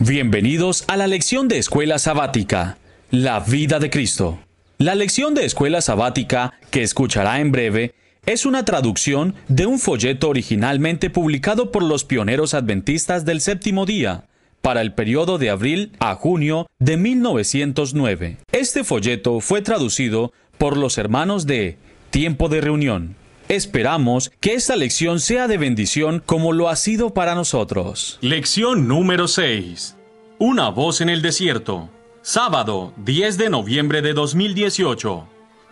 Bienvenidos a la lección de Escuela Sabática, La vida de Cristo. La lección de Escuela Sabática, que escuchará en breve, es una traducción de un folleto originalmente publicado por los pioneros adventistas del séptimo día, para el periodo de abril a junio de 1909. Este folleto fue traducido por los hermanos de Tiempo de Reunión. Esperamos que esta lección sea de bendición como lo ha sido para nosotros. Lección número 6. Una voz en el desierto. Sábado, 10 de noviembre de 2018.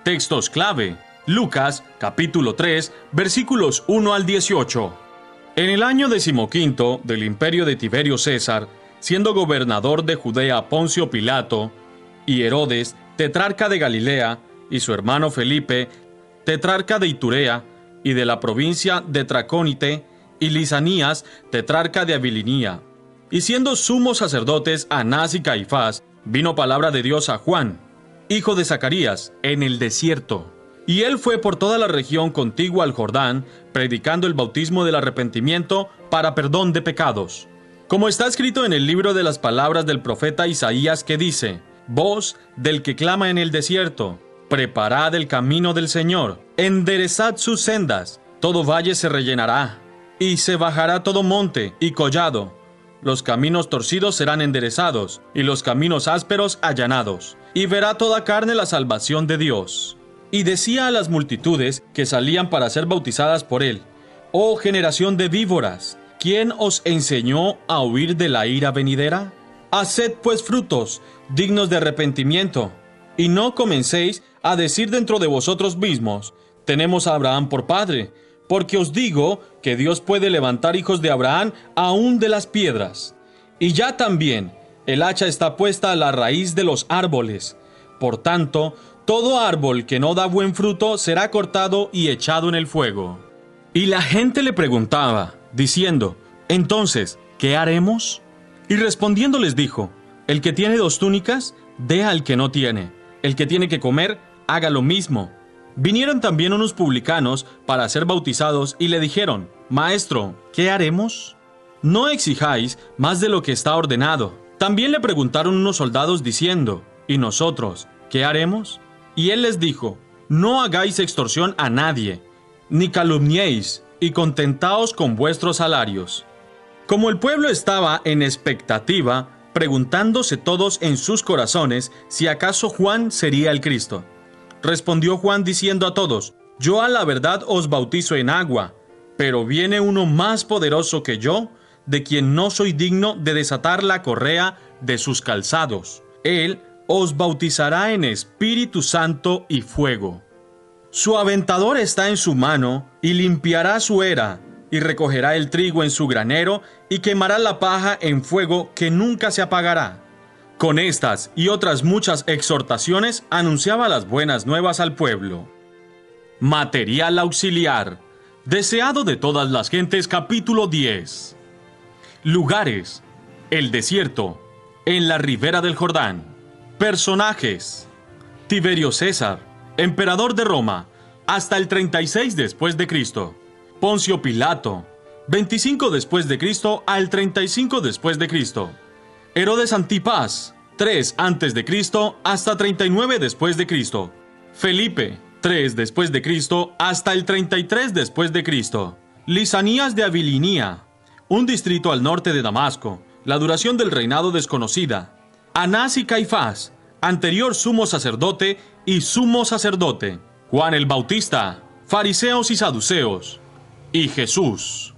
Textos clave. Lucas, capítulo 3, versículos 1 al 18. En el año decimoquinto del imperio de Tiberio César, siendo gobernador de Judea Poncio Pilato, y Herodes, tetrarca de Galilea, y su hermano Felipe, tetrarca de Iturea, y de la provincia de Tracónite, y Lisanías, tetrarca de Abilinía. Y siendo sumos sacerdotes Anás y Caifás, vino palabra de Dios a Juan, hijo de Zacarías, en el desierto. Y él fue por toda la región contigua al Jordán, predicando el bautismo del arrepentimiento para perdón de pecados. Como está escrito en el libro de las palabras del profeta Isaías que dice, Voz del que clama en el desierto, Preparad el camino del Señor, enderezad sus sendas, todo valle se rellenará, y se bajará todo monte y collado. Los caminos torcidos serán enderezados, y los caminos ásperos allanados, y verá toda carne la salvación de Dios. Y decía a las multitudes que salían para ser bautizadas por él, Oh generación de víboras, ¿quién os enseñó a huir de la ira venidera? Haced pues frutos dignos de arrepentimiento, y no comencéis a decir dentro de vosotros mismos, tenemos a Abraham por padre, porque os digo que Dios puede levantar hijos de Abraham aún de las piedras. Y ya también el hacha está puesta a la raíz de los árboles. Por tanto, todo árbol que no da buen fruto será cortado y echado en el fuego. Y la gente le preguntaba, diciendo, Entonces, ¿qué haremos? Y respondiendo les dijo, El que tiene dos túnicas, dé al que no tiene. El que tiene que comer, haga lo mismo. Vinieron también unos publicanos para ser bautizados y le dijeron, Maestro, ¿qué haremos? No exijáis más de lo que está ordenado. También le preguntaron unos soldados diciendo, ¿y nosotros, qué haremos? Y él les dijo, No hagáis extorsión a nadie, ni calumniéis, y contentaos con vuestros salarios. Como el pueblo estaba en expectativa, preguntándose todos en sus corazones si acaso Juan sería el Cristo. Respondió Juan diciendo a todos, Yo a la verdad os bautizo en agua, pero viene uno más poderoso que yo, de quien no soy digno de desatar la correa de sus calzados. Él os bautizará en Espíritu Santo y fuego. Su aventador está en su mano, y limpiará su era, y recogerá el trigo en su granero, y quemará la paja en fuego que nunca se apagará. Con estas y otras muchas exhortaciones anunciaba las buenas nuevas al pueblo. Material auxiliar. Deseado de todas las gentes capítulo 10. Lugares. El desierto. En la ribera del Jordán. Personajes. Tiberio César, emperador de Roma, hasta el 36 después de Cristo. Poncio Pilato, 25 después de Cristo al 35 después de Cristo. Herodes Antipas, 3 antes de Cristo hasta 39 después de Cristo. Felipe, 3 después de Cristo hasta el 33 después de Cristo. Lisanías de Abilinía, un distrito al norte de Damasco, la duración del reinado desconocida. Anás y Caifás, anterior sumo sacerdote y sumo sacerdote. Juan el Bautista, fariseos y saduceos. Y Jesús.